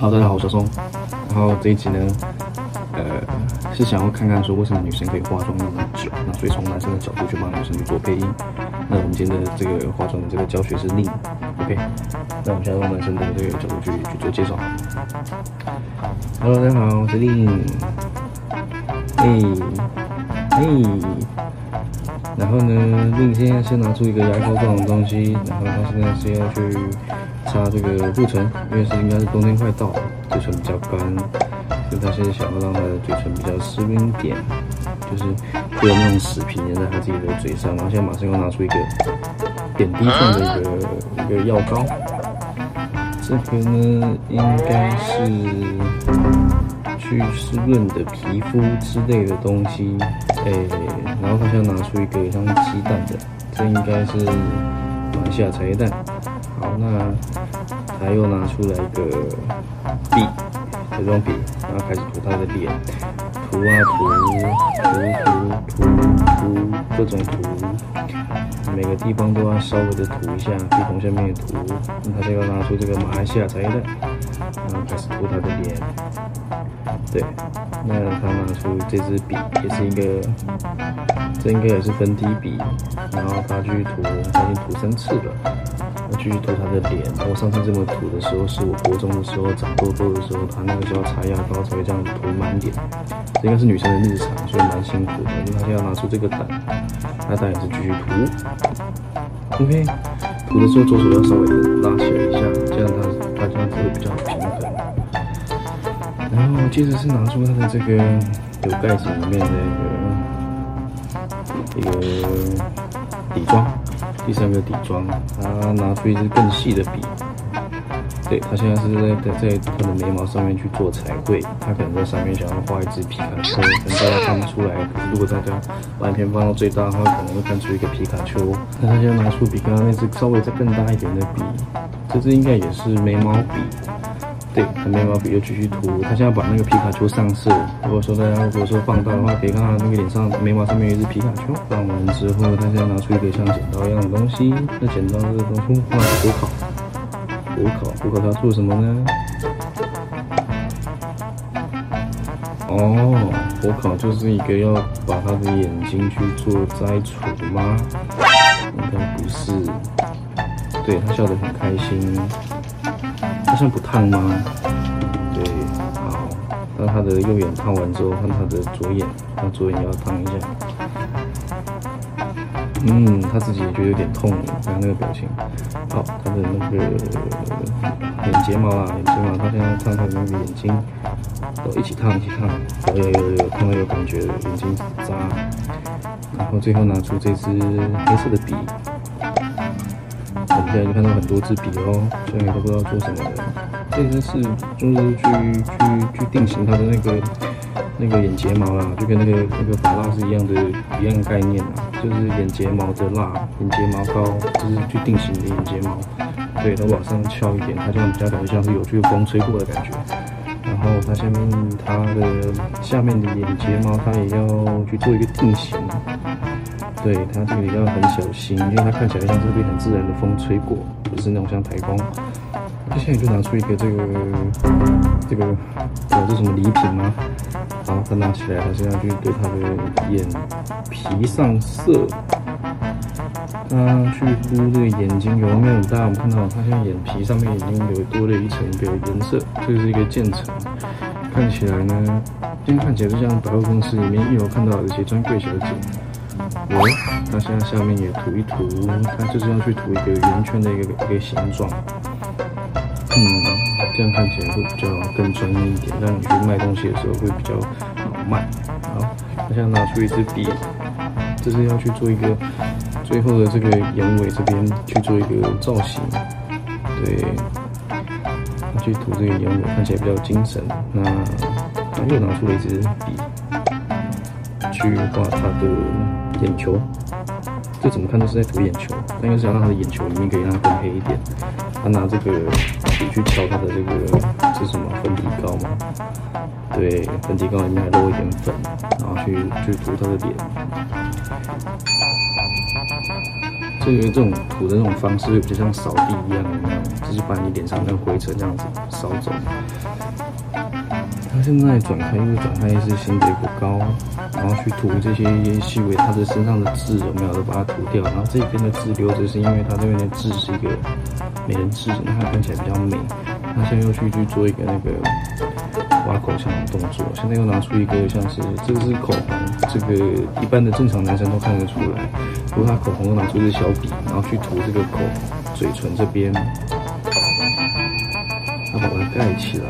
好，大家好，我是小松。然后这一集呢，呃，是想要看看说为什么女生可以化妆那么久，那所以从男生的角度去帮女生去做配音。那我们今天的这个化妆的这个教学是令，OK？那我们现在用男生的这个角度去去做介绍。Hello，大家好，我是另。嘿，嘿。然后呢，令现在先拿出一个牙膏状的东西，然后他现在是要去擦这个护唇，因为是应该是冬天快到了，嘴唇比较干，所以他现在想要让他的嘴唇比较湿润一点，就是不要那种死皮粘在他自己的嘴上。然后现在马上要拿出一个点滴状的一个一个药膏，这个呢应该是去湿润的皮肤之类的东西，哎，然后他现在拿出一个像鸡蛋的，这应该是马来西亚茶叶蛋。好，那他又拿出来一个笔，这种笔，然后开始涂他的脸，涂啊涂，涂涂涂涂，各种涂，每个地方都要稍微的涂一下，鼻孔下面也涂。那他就要拿出这个马来西亚茶叶蛋，然后开始涂他的脸。对，那他拿出这支笔，也是一个，这应该也是粉底笔，然后他去涂，他已经涂三次了。继续涂他的脸。我上次这么涂的时候，是我国中的时候长痘痘的时候，他那个时候擦牙膏才会这样涂满脸。这应该是女生的日常，所以蛮辛苦的。因为他现在要拿出这个胆，那当然是继续涂。OK，涂的时候左手要稍微的拉起来一下，这样他他这样子会比较平衡。然后接着是拿出他的这个有盖子里面的一个一个底妆。第三个底妆，他拿出一支更细的笔，对，他现在是在在在他的眉毛上面去做彩绘，他可能在上面想要画一只皮卡丘，可能大家看不出来，可是如果大家把影片放到最大的话，可能会看出一个皮卡丘。那他现在拿出比刚刚那只稍微再更大一点的笔，这支应该也是眉毛笔。对，他眉毛笔又继续涂，他现在把那个皮卡丘上色。如果说大家如果说放大的话，可以看到那个脸上眉毛上面有一只皮卡丘。放完之后，他现在拿出一个像剪刀一样的东西，那剪刀这个东西放在火烤，火烤，火烤它做什么呢？哦，火烤就是一个要把他的眼睛去做摘除吗？应该不是。对，他笑得很开心。好像不烫吗？对，好。当他的右眼烫完之后，看他的左眼，他左眼也要烫一下。嗯，他自己也觉得有点痛，看那个表情。好，他的那个眼睫毛啊，眼睫毛，他现在要烫他的那个眼睛，都一起烫，一起烫。有有有有，看到有感觉，眼睛扎。然后最后拿出这支黑色的笔。我们现在就看到很多支笔哦，虽然都不知道做什么的。这支是就是去去去定型它的那个那个眼睫毛啦，就跟那个那个发蜡是一样的，一样概念啦，就是眼睫毛的蜡，眼睫毛膏，就是去定型的眼睫毛。对，它往上翘一点，它这样比较感觉像是有去风吹过的感觉。然后它下面它的下面的眼睫毛，它也要去做一个定型。对，它这个也要很小心，因为它看起来像是被很自然的风吹过，不是那种像台风。接下来就拿出一个这个这个，这是什么礼品吗？好，它拿起来，他现在去对它的眼皮上色。他去敷这个眼睛有没有很大？我们看到他现在眼皮上面已经有多了一层一个颜色，这是一个渐层。看起来呢，今天看起来就像百货公司里面一楼看到的这些专柜小姐。有，那现在下面也涂一涂，它就是要去涂一个圆圈的一个一个形状。嗯，这样看起来会比较更专业一点，让你去卖东西的时候会比较好卖。好，那现在拿出一支笔，这是要去做一个最后的这个眼尾这边去做一个造型。对，去涂这个眼尾看起来比较精神。那他又拿出了一支笔，去画他的。眼球，这怎么看都是在涂眼球，那应该是想让他的眼球里面可以让它更黑一点。他拿这个笔去敲他的这个，这是什么粉底膏吗？对，粉底膏里面还漏一点粉，然后去去涂他的脸。这个这种涂的那种方式，比较像扫地一样，就是把你脸上那个灰尘这样子扫走。他现在转开，因为转开是先结果膏，然后去涂这些烟细微他的身上的痣有没有都把它涂掉，然后这边的痣留着是因为他这边的痣是一个美人痣，那它看起来比较美。他现在又去去做一个那个挖口腔的动作，现在又拿出一个像是这个是口红，这个一般的正常男生都看得出来，不过他口红又拿出一支小笔，然后去涂这个口红嘴唇这边，他把它盖起来。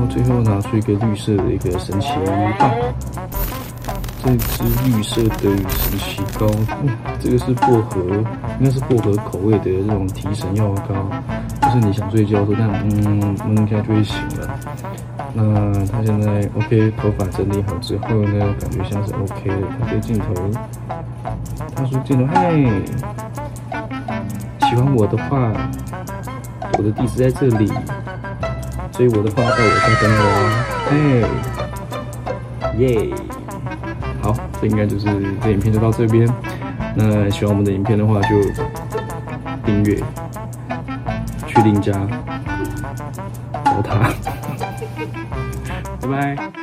后最后拿出一个绿色的一个神奇棒，这支绿色的神奇膏，嗯，这个是薄荷，应该是薄荷口味的这种提神药膏，就是你想睡觉说这样，嗯，弄一下就会醒了。那他现在 OK，头发整理好之后呢，感觉像是 OK 的。他对镜头，他说镜头，嘿，喜欢我的话，我的地址在这里。所以我的话，到我家等我，哎，耶，好，这应该就是这影片就到这边。那喜欢我们的影片的话，就订阅，去另家，找他，拜拜。